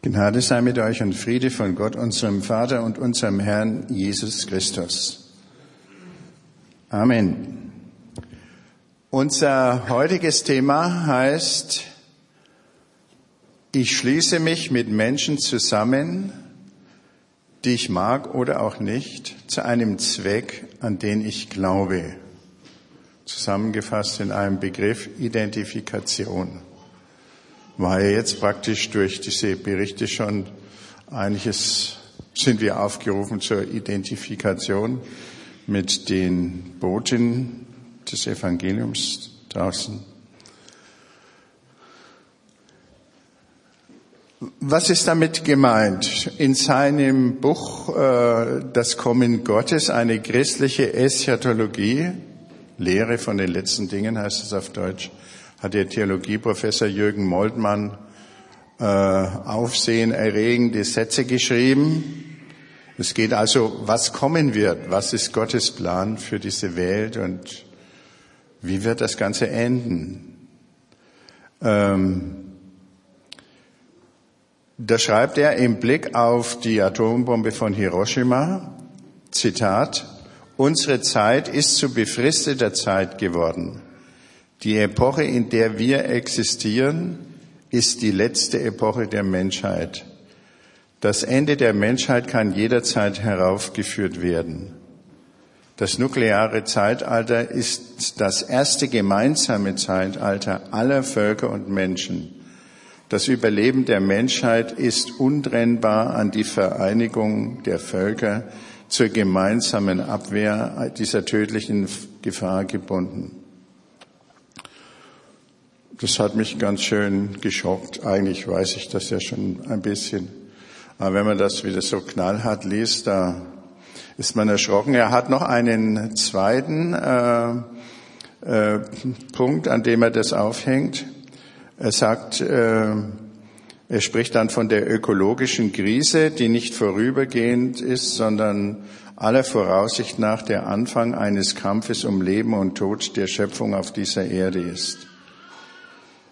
Gnade sei mit euch und Friede von Gott, unserem Vater und unserem Herrn Jesus Christus. Amen. Unser heutiges Thema heißt, ich schließe mich mit Menschen zusammen, die ich mag oder auch nicht, zu einem Zweck, an den ich glaube. Zusammengefasst in einem Begriff Identifikation ja jetzt praktisch durch diese Berichte schon einiges sind wir aufgerufen zur Identifikation mit den Boten des Evangeliums draußen. Was ist damit gemeint? In seinem Buch äh, Das Kommen Gottes, eine christliche Eschatologie, Lehre von den letzten Dingen heißt es auf Deutsch, hat der Theologieprofessor Jürgen Moltmann äh, aufsehenerregende Sätze geschrieben. Es geht also, was kommen wird, was ist Gottes Plan für diese Welt und wie wird das Ganze enden. Ähm, da schreibt er im Blick auf die Atombombe von Hiroshima, Zitat, unsere Zeit ist zu befristeter Zeit geworden. Die Epoche, in der wir existieren, ist die letzte Epoche der Menschheit. Das Ende der Menschheit kann jederzeit heraufgeführt werden. Das nukleare Zeitalter ist das erste gemeinsame Zeitalter aller Völker und Menschen. Das Überleben der Menschheit ist untrennbar an die Vereinigung der Völker zur gemeinsamen Abwehr dieser tödlichen Gefahr gebunden. Das hat mich ganz schön geschockt. Eigentlich weiß ich das ja schon ein bisschen. Aber wenn man das wieder so knallhart liest, da ist man erschrocken. Er hat noch einen zweiten äh, äh, Punkt, an dem er das aufhängt. Er sagt, äh, er spricht dann von der ökologischen Krise, die nicht vorübergehend ist, sondern aller Voraussicht nach der Anfang eines Kampfes um Leben und Tod der Schöpfung auf dieser Erde ist.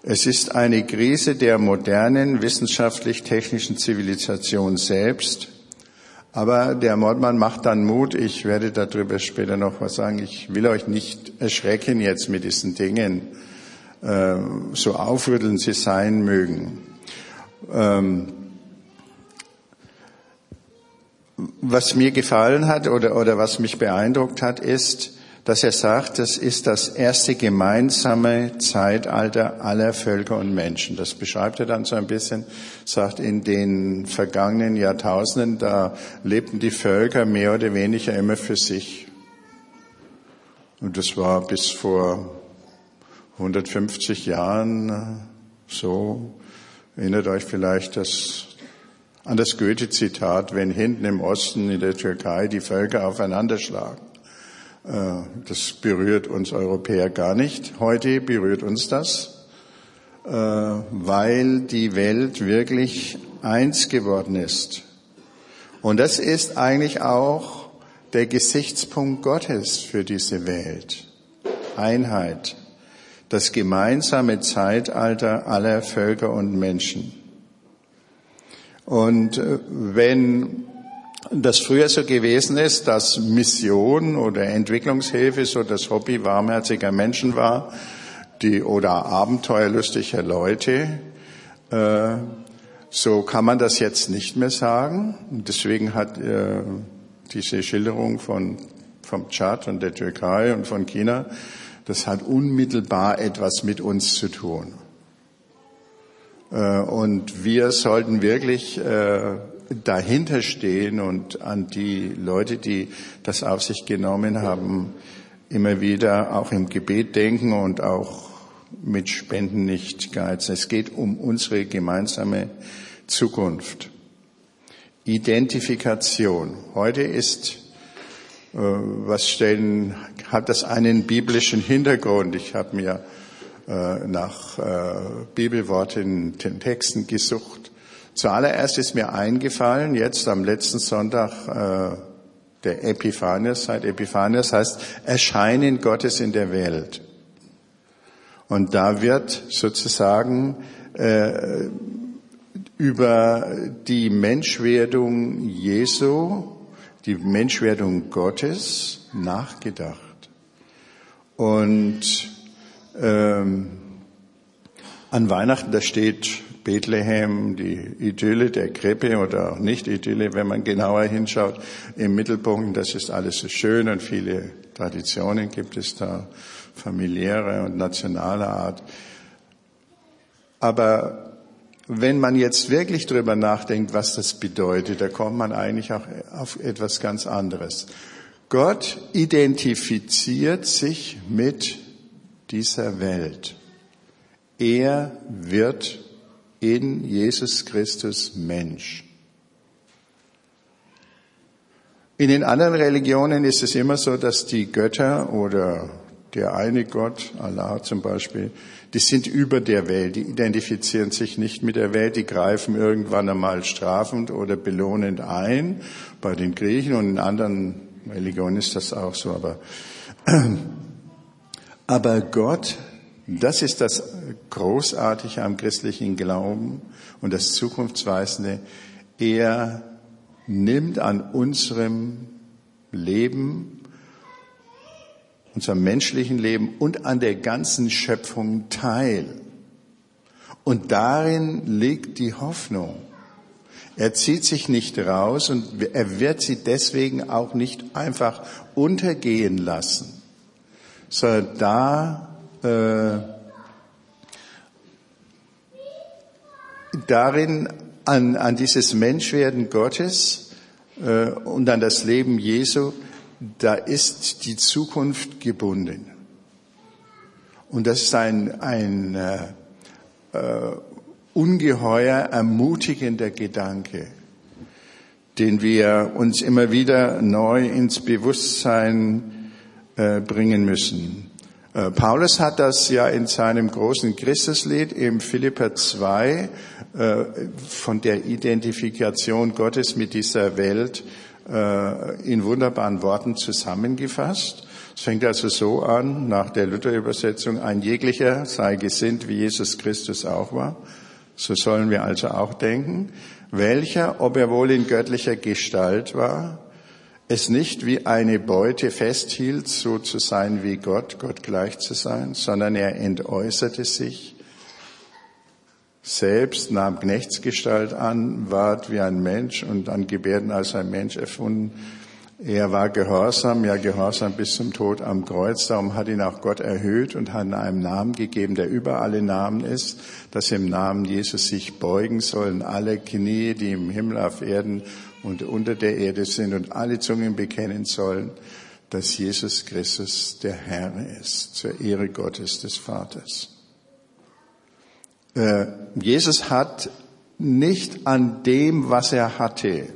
Es ist eine Krise der modernen wissenschaftlich-technischen Zivilisation selbst. Aber der Mordmann macht dann Mut. Ich werde darüber später noch was sagen. Ich will euch nicht erschrecken jetzt mit diesen Dingen, äh, so aufrütteln sie sein mögen. Ähm, was mir gefallen hat oder, oder was mich beeindruckt hat, ist, dass er sagt, das ist das erste gemeinsame Zeitalter aller Völker und Menschen. Das beschreibt er dann so ein bisschen, sagt, in den vergangenen Jahrtausenden, da lebten die Völker mehr oder weniger immer für sich. Und das war bis vor 150 Jahren so. Erinnert euch vielleicht das, an das Goethe-Zitat, wenn hinten im Osten in der Türkei die Völker aufeinander schlagen. Äh, das berührt uns Europäer gar nicht. Heute berührt uns das, äh, weil die Welt wirklich eins geworden ist. Und das ist eigentlich auch der Gesichtspunkt Gottes für diese Welt. Einheit. Das gemeinsame Zeitalter aller Völker und Menschen. Und äh, wenn das früher so gewesen ist, dass Mission oder Entwicklungshilfe so das Hobby warmherziger Menschen war, die oder abenteuerlustiger Leute. Äh, so kann man das jetzt nicht mehr sagen. Deswegen hat äh, diese Schilderung von vom Tschad und der Türkei und von China, das hat unmittelbar etwas mit uns zu tun. Äh, und wir sollten wirklich äh, dahinter stehen und an die Leute, die das auf sich genommen haben, immer wieder auch im Gebet denken und auch mit Spenden nicht geizen. Es geht um unsere gemeinsame Zukunft. Identifikation. Heute ist, äh, was stellen, hat das einen biblischen Hintergrund. Ich habe mir äh, nach äh, Bibelworten, den Texten gesucht Zuallererst ist mir eingefallen, jetzt am letzten Sonntag äh, der Epiphanias, seit Epiphanias heißt Erscheinen Gottes in der Welt. Und da wird sozusagen äh, über die Menschwerdung Jesu, die Menschwerdung Gottes nachgedacht. Und ähm, an Weihnachten, da steht Bethlehem, die Idylle der Krippe oder auch nicht Idylle, wenn man genauer hinschaut, im Mittelpunkt. Das ist alles so schön und viele Traditionen gibt es da, familiäre und nationale Art. Aber wenn man jetzt wirklich drüber nachdenkt, was das bedeutet, da kommt man eigentlich auch auf etwas ganz anderes. Gott identifiziert sich mit dieser Welt. Er wird in Jesus Christus Mensch. In den anderen Religionen ist es immer so, dass die Götter oder der eine Gott, Allah zum Beispiel, die sind über der Welt, die identifizieren sich nicht mit der Welt, die greifen irgendwann einmal strafend oder belohnend ein. Bei den Griechen und in anderen Religionen ist das auch so, aber, aber Gott das ist das Großartige am christlichen Glauben und das Zukunftsweisende. Er nimmt an unserem Leben, unserem menschlichen Leben und an der ganzen Schöpfung teil. Und darin liegt die Hoffnung. Er zieht sich nicht raus und er wird sie deswegen auch nicht einfach untergehen lassen, sondern da äh, darin an, an dieses Menschwerden Gottes äh, und an das Leben Jesu, da ist die Zukunft gebunden. Und das ist ein, ein äh, äh, ungeheuer ermutigender Gedanke, den wir uns immer wieder neu ins Bewusstsein äh, bringen müssen. Äh, Paulus hat das ja in seinem großen Christuslied im Philipper 2 äh, von der Identifikation Gottes mit dieser Welt äh, in wunderbaren Worten zusammengefasst. Es fängt also so an, nach der Luther-Übersetzung, ein jeglicher sei gesinnt, wie Jesus Christus auch war. So sollen wir also auch denken. Welcher, ob er wohl in göttlicher Gestalt war, es nicht wie eine Beute festhielt, so zu sein wie Gott, Gott gleich zu sein, sondern er entäußerte sich, selbst nahm Knechtsgestalt an, ward wie ein Mensch und an Gebärden als ein Mensch erfunden. Er war gehorsam, ja gehorsam bis zum Tod am Kreuz. Darum hat ihn auch Gott erhöht und hat ihm einen Namen gegeben, der über alle Namen ist, dass im Namen Jesus sich beugen sollen alle Knie, die im Himmel auf Erden und unter der Erde sind und alle Zungen bekennen sollen, dass Jesus Christus der Herr ist, zur Ehre Gottes des Vaters. Äh, Jesus hat nicht an dem, was er hatte,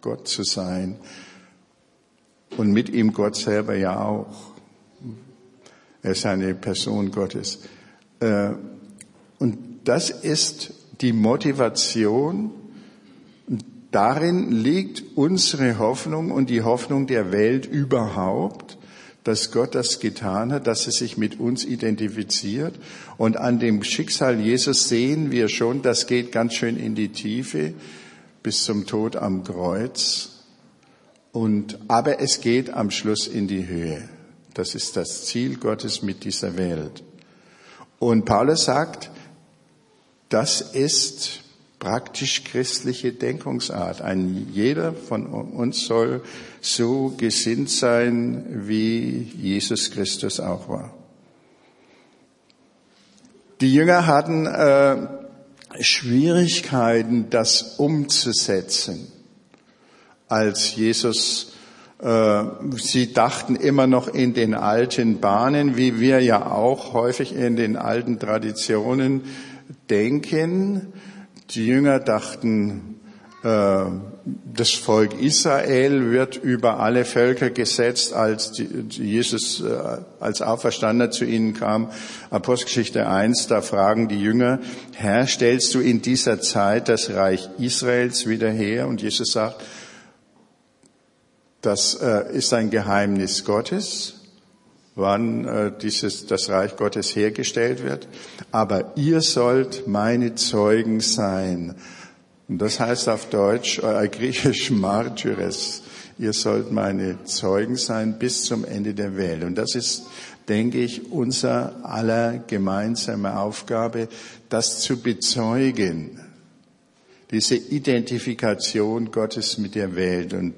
Gott zu sein und mit ihm Gott selber ja auch. Er ist eine Person Gottes. Äh, und das ist die Motivation, Darin liegt unsere Hoffnung und die Hoffnung der Welt überhaupt, dass Gott das getan hat, dass er sich mit uns identifiziert. Und an dem Schicksal Jesus sehen wir schon, das geht ganz schön in die Tiefe bis zum Tod am Kreuz. Und, aber es geht am Schluss in die Höhe. Das ist das Ziel Gottes mit dieser Welt. Und Paulus sagt, das ist praktisch christliche Denkungsart. Ein jeder von uns soll so gesinnt sein, wie Jesus Christus auch war. Die Jünger hatten äh, Schwierigkeiten, das umzusetzen, als Jesus äh, Sie dachten immer noch in den alten Bahnen, wie wir ja auch häufig in den alten Traditionen denken. Die Jünger dachten, äh, das Volk Israel wird über alle Völker gesetzt, als Jesus äh, als Auferstandener zu ihnen kam. Apostelgeschichte 1, da fragen die Jünger, Herr, stellst du in dieser Zeit das Reich Israels wieder her? Und Jesus sagt, das äh, ist ein Geheimnis Gottes wann äh, dieses, das Reich Gottes hergestellt wird. Aber ihr sollt meine Zeugen sein. Und das heißt auf Deutsch, äh, griechisch Martyres. Ihr sollt meine Zeugen sein bis zum Ende der Welt. Und das ist, denke ich, unser aller gemeinsame Aufgabe, das zu bezeugen. Diese Identifikation Gottes mit der Welt. Und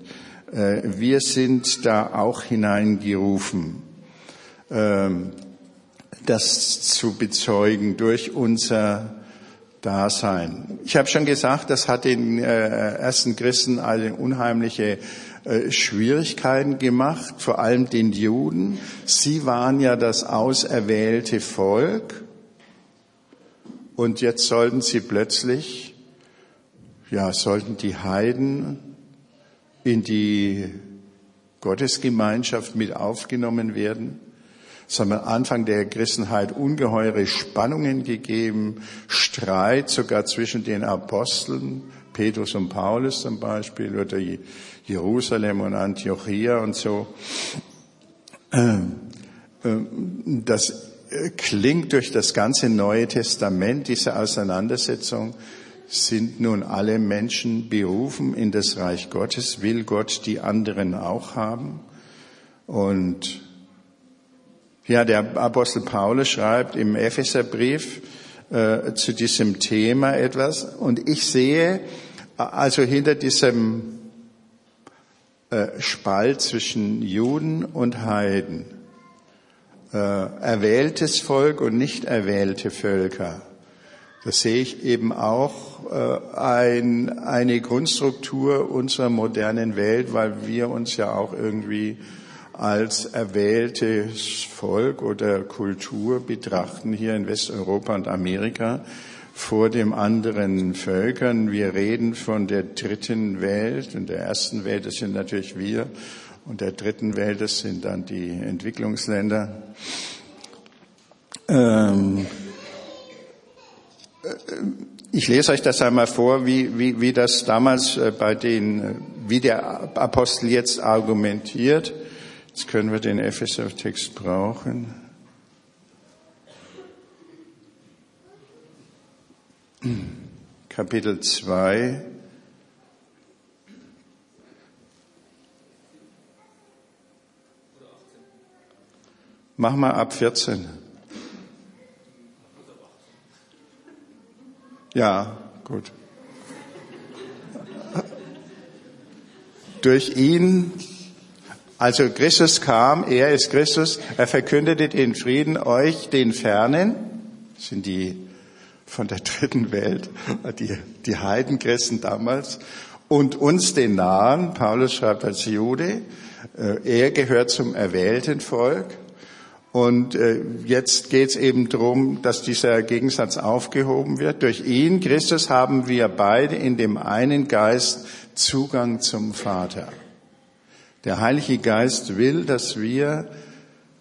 äh, wir sind da auch hineingerufen, das zu bezeugen durch unser Dasein. Ich habe schon gesagt, das hat den äh, ersten Christen eine unheimliche äh, Schwierigkeiten gemacht, vor allem den Juden. Sie waren ja das auserwählte Volk und jetzt sollten sie plötzlich, ja, sollten die Heiden in die Gottesgemeinschaft mit aufgenommen werden. Es haben am Anfang der Christenheit ungeheure Spannungen gegeben, Streit sogar zwischen den Aposteln, Petrus und Paulus zum Beispiel, oder Jerusalem und Antiochia und so. Ähm, ähm, das klingt durch das ganze Neue Testament, diese Auseinandersetzung, sind nun alle Menschen berufen in das Reich Gottes, will Gott die anderen auch haben. Und ja, der Apostel Paulus schreibt im Epheserbrief äh, zu diesem Thema etwas und ich sehe also hinter diesem äh, Spalt zwischen Juden und Heiden äh, erwähltes Volk und nicht erwählte Völker. Das sehe ich eben auch äh, ein, eine Grundstruktur unserer modernen Welt, weil wir uns ja auch irgendwie als erwähltes Volk oder Kultur betrachten hier in Westeuropa und Amerika vor dem anderen Völkern. Wir reden von der dritten Welt und der ersten Welt, das sind natürlich wir und der dritten Welt, das sind dann die Entwicklungsländer. Ähm, äh, ich lese euch das einmal vor, wie, wie, wie das damals äh, bei den, wie der Apostel jetzt argumentiert. Jetzt können wir den Epheser-Text brauchen. Kapitel 2. Mach mal ab 14. Ja, gut. Durch ihn also Christus kam, er ist Christus, er verkündete den Frieden euch, den Fernen, sind die von der dritten Welt, die, die Heidenchristen damals, und uns den Nahen, Paulus schreibt als Jude, äh, er gehört zum erwählten Volk. Und äh, jetzt geht es eben darum, dass dieser Gegensatz aufgehoben wird. Durch ihn, Christus, haben wir beide in dem einen Geist Zugang zum Vater. Der Heilige Geist will, dass wir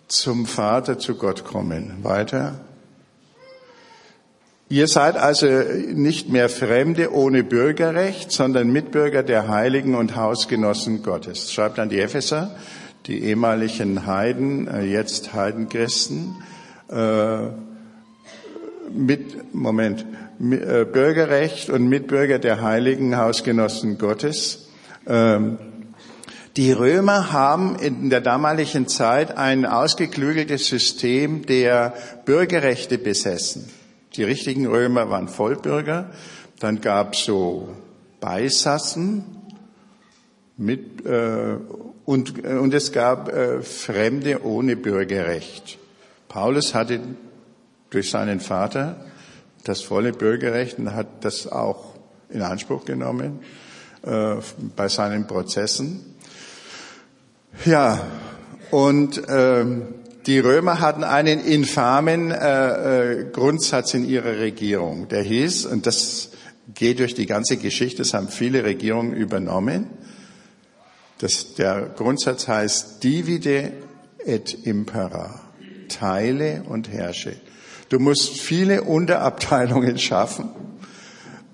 zum Vater, zu Gott kommen. Weiter. Ihr seid also nicht mehr Fremde ohne Bürgerrecht, sondern Mitbürger der Heiligen und Hausgenossen Gottes. Schreibt an die Epheser, die ehemaligen Heiden, äh, jetzt Heidenchristen, äh, mit, Moment, äh, Bürgerrecht und Mitbürger der Heiligen Hausgenossen Gottes. Ähm, die Römer haben in der damaligen Zeit ein ausgeklügeltes System der Bürgerrechte besessen. Die richtigen Römer waren Vollbürger. Dann gab es so Beisassen mit, äh, und, äh, und es gab äh, Fremde ohne Bürgerrecht. Paulus hatte durch seinen Vater das volle Bürgerrecht und hat das auch in Anspruch genommen äh, bei seinen Prozessen. Ja, und ähm, die Römer hatten einen infamen äh, äh, Grundsatz in ihrer Regierung. Der hieß, und das geht durch die ganze Geschichte, das haben viele Regierungen übernommen, das, der Grundsatz heißt divide et impera, teile und herrsche. Du musst viele Unterabteilungen schaffen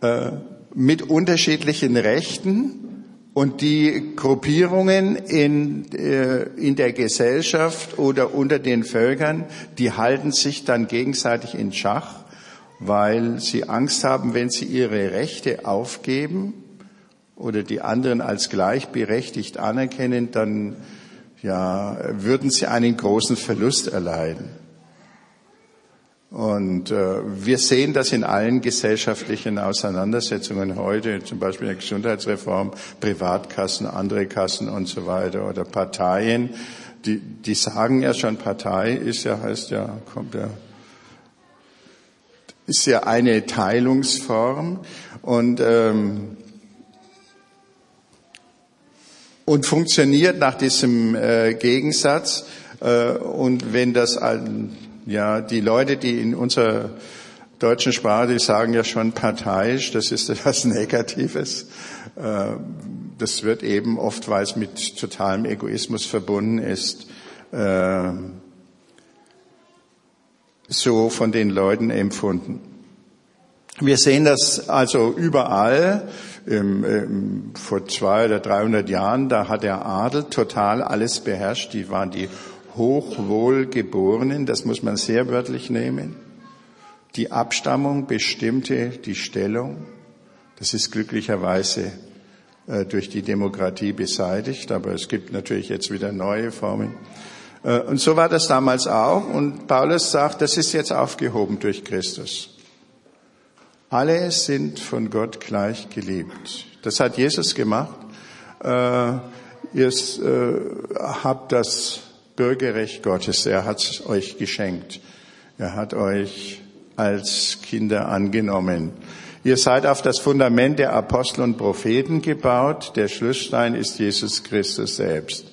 äh, mit unterschiedlichen Rechten und die Gruppierungen in, äh, in der Gesellschaft oder unter den Völkern, die halten sich dann gegenseitig in Schach. weil sie Angst haben, wenn sie ihre Rechte aufgeben oder die anderen als gleichberechtigt anerkennen, dann ja, würden sie einen großen Verlust erleiden. Und äh, wir sehen das in allen gesellschaftlichen Auseinandersetzungen heute, zum Beispiel in der Gesundheitsreform, Privatkassen, andere Kassen und so weiter oder Parteien, die, die sagen ja schon, Partei ist ja, heißt ja, kommt ja, ist ja eine Teilungsform und ähm, und funktioniert nach diesem äh, Gegensatz. Äh, und wenn das ein, ja die Leute, die in unserer deutschen Sprache, die sagen ja schon parteiisch, das ist etwas Negatives. Äh, das wird eben oft, weil es mit totalem Egoismus verbunden ist, äh, so von den Leuten empfunden. Wir sehen das also überall. Vor zwei oder 300 Jahren, da hat der Adel total alles beherrscht. Die waren die Hochwohlgeborenen, das muss man sehr wörtlich nehmen. Die Abstammung bestimmte die Stellung. Das ist glücklicherweise äh, durch die Demokratie beseitigt, aber es gibt natürlich jetzt wieder neue Formen. Äh, und so war das damals auch. Und Paulus sagt, das ist jetzt aufgehoben durch Christus. Alle sind von Gott gleich geliebt. Das hat Jesus gemacht. Äh, ihr habt das Bürgerrecht Gottes. Er hat es euch geschenkt. Er hat euch als Kinder angenommen. Ihr seid auf das Fundament der Apostel und Propheten gebaut. Der Schlussstein ist Jesus Christus selbst.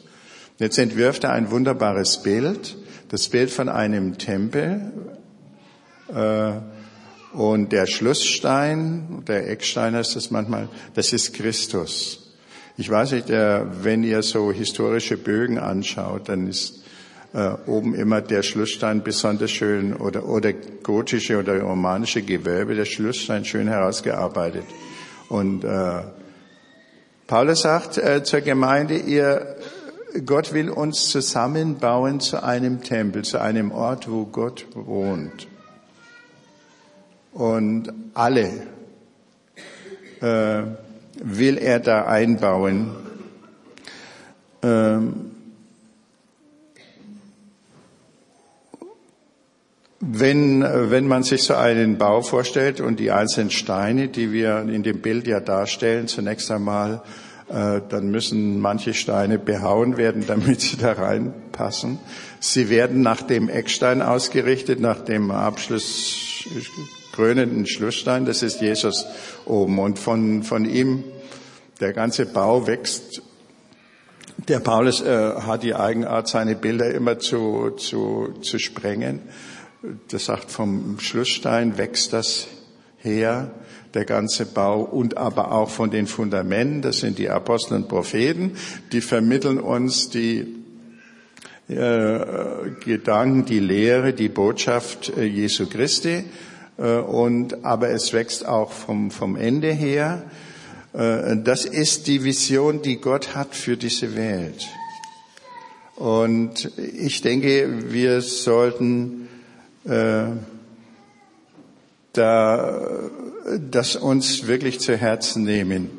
Jetzt entwirft er ein wunderbares Bild, das Bild von einem Tempel. Äh, und der Schlussstein, der Eckstein heißt das manchmal, das ist Christus. Ich weiß nicht, wenn ihr so historische Bögen anschaut, dann ist äh, oben immer der Schlussstein besonders schön oder, oder gotische oder romanische Gewölbe, der Schlussstein schön herausgearbeitet. Und äh, Paulus sagt äh, zur Gemeinde, ihr, Gott will uns zusammenbauen zu einem Tempel, zu einem Ort, wo Gott wohnt. Und alle äh, will er da einbauen. Ähm, Wenn, wenn man sich so einen Bau vorstellt und die einzelnen Steine, die wir in dem Bild ja darstellen, zunächst einmal, äh, dann müssen manche Steine behauen werden, damit sie da reinpassen. Sie werden nach dem Eckstein ausgerichtet, nach dem Abschluss krönenden Schlussstein, das ist Jesus oben. Und von, von ihm, der ganze Bau wächst. Der Paulus äh, hat die Eigenart, seine Bilder immer zu, zu, zu sprengen das sagt, vom Schlussstein wächst das her, der ganze Bau und aber auch von den Fundamenten, das sind die Apostel und Propheten, die vermitteln uns die äh, Gedanken, die Lehre, die Botschaft äh, Jesu Christi. Äh, und, aber es wächst auch vom, vom Ende her. Äh, das ist die Vision, die Gott hat für diese Welt. Und ich denke, wir sollten äh, da, das uns wirklich zu Herzen nehmen.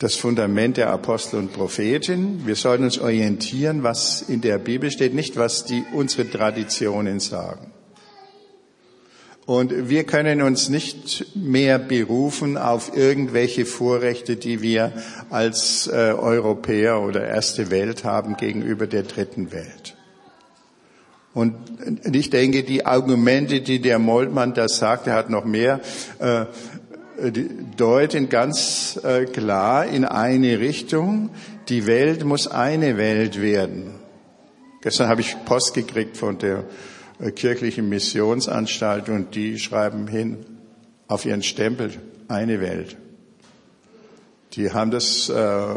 Das Fundament der Apostel und Propheten. Wir sollten uns orientieren, was in der Bibel steht, nicht was die unsere Traditionen sagen. Und wir können uns nicht mehr berufen auf irgendwelche Vorrechte, die wir als äh, Europäer oder erste Welt haben gegenüber der dritten Welt. Und ich denke, die Argumente, die der Moltmann da sagt, er hat noch mehr, äh, deuten ganz äh, klar in eine Richtung. Die Welt muss eine Welt werden. Gestern habe ich Post gekriegt von der äh, kirchlichen Missionsanstalt und die schreiben hin auf ihren Stempel eine Welt. Die haben das, äh,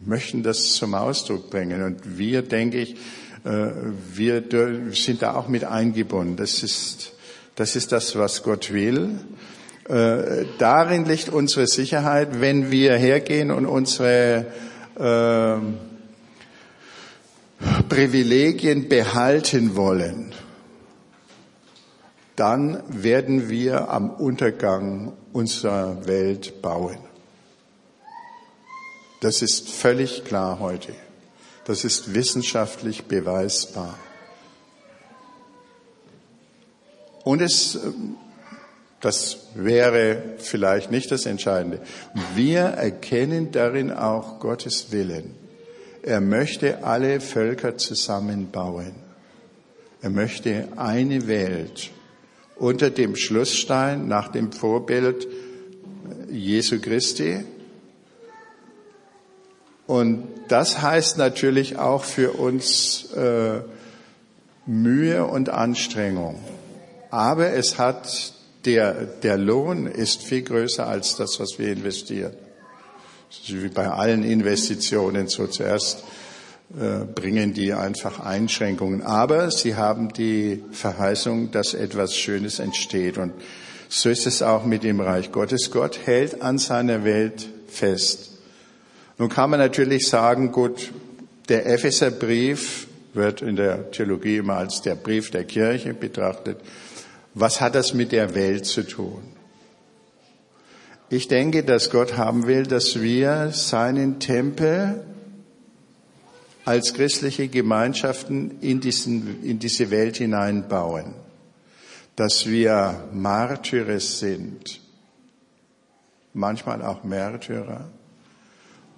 möchten das zum Ausdruck bringen und wir, denke ich, äh, wir sind da auch mit eingebunden. Das ist, das ist das, was Gott will. Äh, darin liegt unsere Sicherheit, wenn wir hergehen und unsere äh, Privilegien behalten wollen, dann werden wir am Untergang unserer Welt bauen. Das ist völlig klar heute. Das ist wissenschaftlich beweisbar. Und es, das wäre vielleicht nicht das Entscheidende. Wir erkennen darin auch Gottes Willen. Er möchte alle Völker zusammenbauen. Er möchte eine Welt unter dem Schlussstein nach dem Vorbild Jesu Christi. Und das heißt natürlich auch für uns äh, Mühe und Anstrengung. Aber es hat der, der Lohn ist viel größer als das, was wir investieren. Wie bei allen Investitionen so zuerst äh, bringen die einfach Einschränkungen. Aber sie haben die Verheißung, dass etwas Schönes entsteht. Und so ist es auch mit dem Reich Gottes. Gott hält an seiner Welt fest. Nun kann man natürlich sagen, gut, der Epheserbrief wird in der Theologie immer als der Brief der Kirche betrachtet. Was hat das mit der Welt zu tun? Ich denke, dass Gott haben will, dass wir seinen Tempel als christliche Gemeinschaften in, diesen, in diese Welt hineinbauen. Dass wir Märtyrer sind, manchmal auch Märtyrer.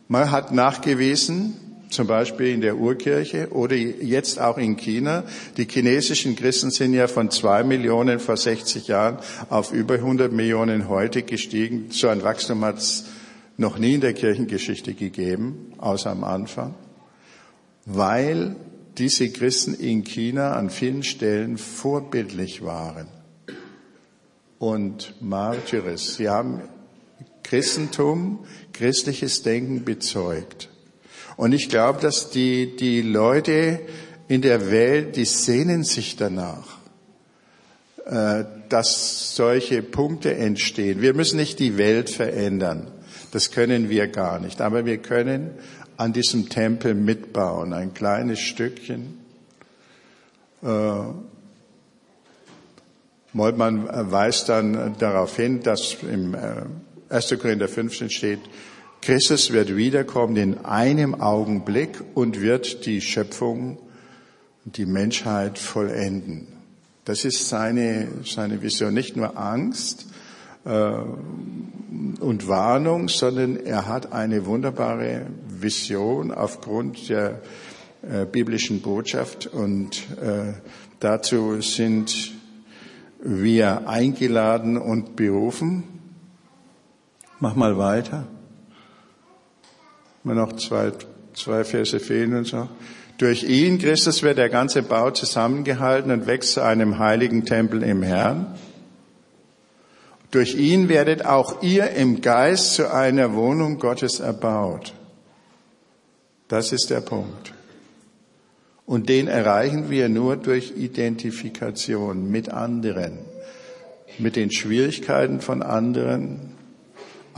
Man hat nachgewiesen, zum Beispiel in der Urkirche oder jetzt auch in China. Die chinesischen Christen sind ja von zwei Millionen vor 60 Jahren auf über 100 Millionen heute gestiegen. So ein Wachstum hat es noch nie in der Kirchengeschichte gegeben, außer am Anfang, weil diese Christen in China an vielen Stellen vorbildlich waren und Märtyres. Sie haben Christentum, christliches Denken bezeugt. Und ich glaube, dass die, die Leute in der Welt, die sehnen sich danach, äh, dass solche Punkte entstehen. Wir müssen nicht die Welt verändern. Das können wir gar nicht. Aber wir können an diesem Tempel mitbauen, ein kleines Stückchen. Äh, Moltmann weist dann darauf hin, dass im 1. Äh, Korinther 15 steht, Christus wird wiederkommen in einem Augenblick und wird die Schöpfung, die Menschheit vollenden. Das ist seine, seine Vision. Nicht nur Angst äh, und Warnung, sondern er hat eine wunderbare Vision aufgrund der äh, biblischen Botschaft und äh, dazu sind wir eingeladen und berufen. Mach mal weiter mir noch zwei, zwei Verse fehlen und so. Durch ihn, Christus, wird der ganze Bau zusammengehalten und wächst zu einem heiligen Tempel im Herrn. Durch ihn werdet auch ihr im Geist zu einer Wohnung Gottes erbaut. Das ist der Punkt. Und den erreichen wir nur durch Identifikation mit anderen, mit den Schwierigkeiten von anderen,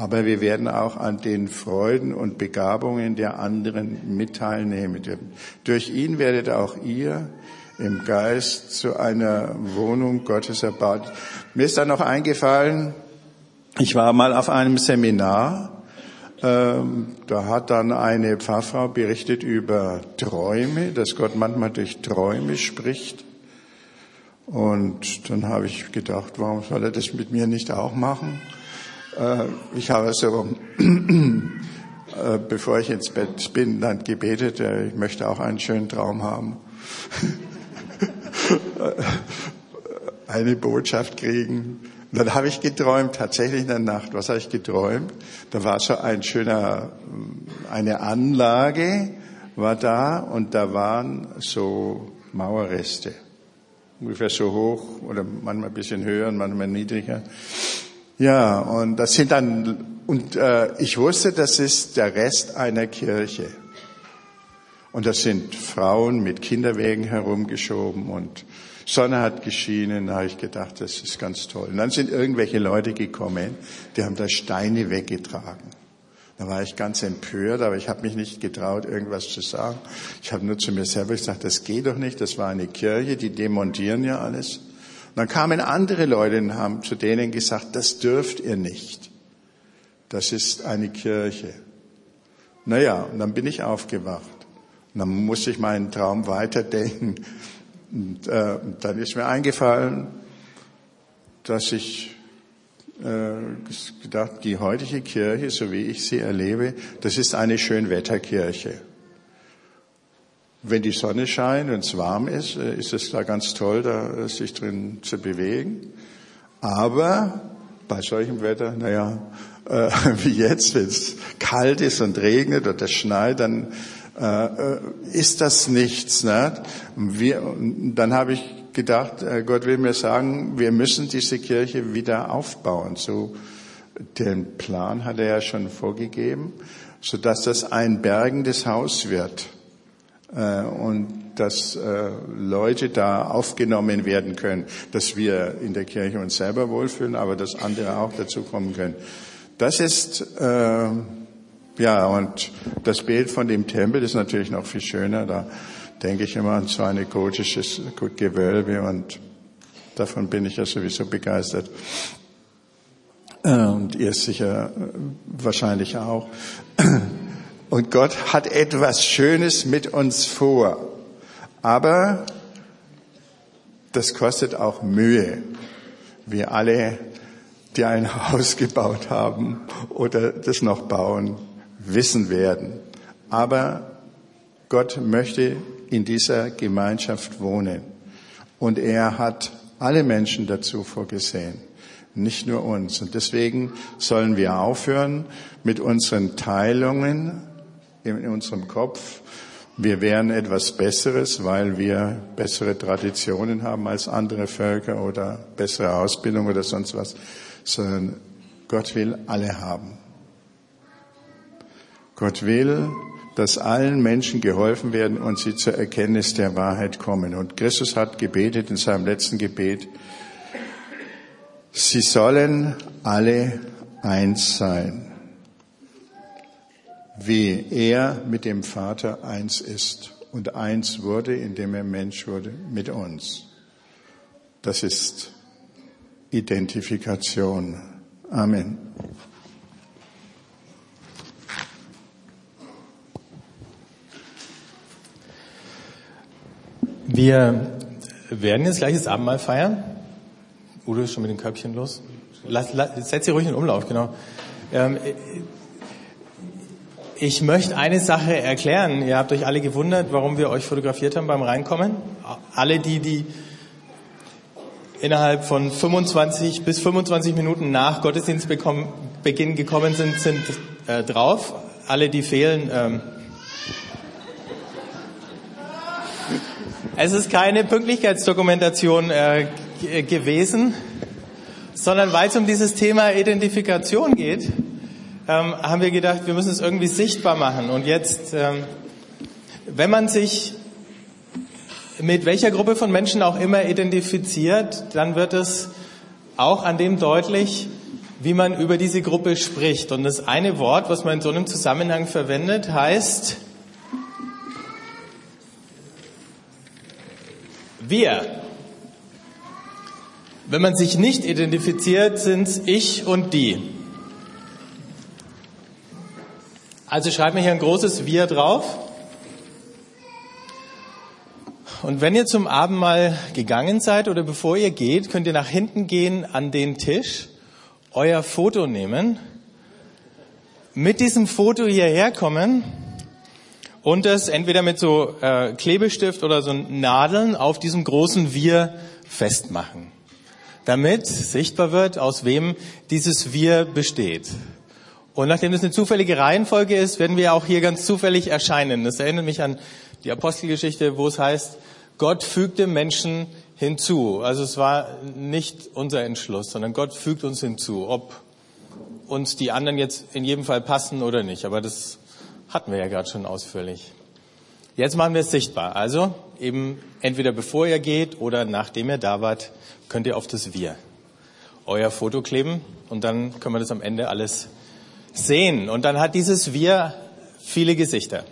aber wir werden auch an den Freuden und Begabungen der anderen mit teilnehmen. Durch ihn werdet auch ihr im Geist zu einer Wohnung Gottes erbaut. Mir ist da noch eingefallen, ich war mal auf einem Seminar, ähm, da hat dann eine Pfarrfrau berichtet über Träume, dass Gott manchmal durch Träume spricht. Und dann habe ich gedacht, warum soll er das mit mir nicht auch machen? Äh, ich habe so, äh, bevor ich ins Bett bin, dann gebetet, äh, ich möchte auch einen schönen Traum haben. Eine Botschaft kriegen. Und dann habe ich geträumt, tatsächlich in der Nacht. Was habe ich geträumt? Da war so ein schöner, eine Anlage war da und da waren so Mauerreste. Ungefähr so hoch oder manchmal ein bisschen höher und manchmal niedriger. Ja, und das sind dann, und äh, ich wusste, das ist der Rest einer Kirche. Und das sind Frauen mit Kinderwegen herumgeschoben und Sonne hat geschienen, da habe ich gedacht, das ist ganz toll. Und dann sind irgendwelche Leute gekommen, die haben da Steine weggetragen. Da war ich ganz empört, aber ich habe mich nicht getraut, irgendwas zu sagen. Ich habe nur zu mir selber gesagt, das geht doch nicht, das war eine Kirche, die demontieren ja alles. Und dann kamen andere Leute und haben zu denen gesagt, das dürft ihr nicht. Das ist eine Kirche. Naja, und dann bin ich aufgewacht. Und dann musste ich meinen Traum weiterdenken. Und äh, dann ist mir eingefallen, dass ich äh, gedacht, die heutige Kirche, so wie ich sie erlebe, das ist eine Schönwetterkirche. Wenn die Sonne scheint und es warm ist, äh, ist es da ganz toll, da äh, sich drin zu bewegen. Aber bei solchem Wetter, naja, äh, wie jetzt, wenn es kalt ist und regnet oder schneit, dann äh, ist das nichts. Ne? Wir, dann habe ich gedacht, äh, Gott will mir sagen, wir müssen diese Kirche wieder aufbauen. So den Plan hat er ja schon vorgegeben, so dass das ein bergendes Haus wird äh, und dass äh, Leute da aufgenommen werden können, dass wir in der Kirche uns selber wohlfühlen, aber dass andere auch dazu kommen können. Das ist ja und das Bild von dem Tempel ist natürlich noch viel schöner. Da denke ich immer an so ein gotisches Gewölbe und davon bin ich ja sowieso begeistert. Und ihr sicher äh, wahrscheinlich auch. Und Gott hat etwas Schönes mit uns vor. Aber das kostet auch Mühe. Wir alle, die ein Haus gebaut haben oder das noch bauen, wissen werden. Aber Gott möchte in dieser Gemeinschaft wohnen. Und er hat alle Menschen dazu vorgesehen, nicht nur uns. Und deswegen sollen wir aufhören mit unseren Teilungen in unserem Kopf. Wir wären etwas Besseres, weil wir bessere Traditionen haben als andere Völker oder bessere Ausbildung oder sonst was, sondern Gott will alle haben. Gott will, dass allen Menschen geholfen werden und sie zur Erkenntnis der Wahrheit kommen. Und Christus hat gebetet in seinem letzten Gebet, sie sollen alle eins sein, wie er mit dem Vater eins ist und eins wurde, indem er Mensch wurde mit uns. Das ist Identifikation. Amen. Wir werden jetzt gleich das Abendmahl feiern. Udo ist schon mit den Köpfchen los. Lass, lass, setz sie ruhig in Umlauf, genau. Ähm, ich möchte eine Sache erklären. Ihr habt euch alle gewundert, warum wir euch fotografiert haben beim Reinkommen. Alle die, die innerhalb von 25 bis 25 Minuten nach Gottesdienstbeginn gekommen sind, sind äh, drauf. Alle, die fehlen, ähm, Es ist keine Pünktlichkeitsdokumentation äh, gewesen, sondern weil es um dieses Thema Identifikation geht, ähm, haben wir gedacht, wir müssen es irgendwie sichtbar machen. Und jetzt, ähm, wenn man sich mit welcher Gruppe von Menschen auch immer identifiziert, dann wird es auch an dem deutlich, wie man über diese Gruppe spricht. Und das eine Wort, was man in so einem Zusammenhang verwendet, heißt Wir. Wenn man sich nicht identifiziert, sind es ich und die. Also schreibt mir hier ein großes Wir drauf. Und wenn ihr zum Abendmahl gegangen seid oder bevor ihr geht, könnt ihr nach hinten gehen an den Tisch, euer Foto nehmen, mit diesem Foto hierher kommen und das entweder mit so äh, Klebestift oder so Nadeln auf diesem großen Wir festmachen, damit sichtbar wird, aus wem dieses Wir besteht. Und nachdem das eine zufällige Reihenfolge ist, werden wir auch hier ganz zufällig erscheinen. Das erinnert mich an die Apostelgeschichte, wo es heißt, Gott fügte Menschen hinzu. Also es war nicht unser Entschluss, sondern Gott fügt uns hinzu, ob uns die anderen jetzt in jedem Fall passen oder nicht. Aber das hatten wir ja gerade schon ausführlich. Jetzt machen wir es sichtbar. Also eben entweder bevor ihr geht oder nachdem ihr da wart, könnt ihr auf das Wir euer Foto kleben und dann können wir das am Ende alles sehen. Und dann hat dieses Wir viele Gesichter.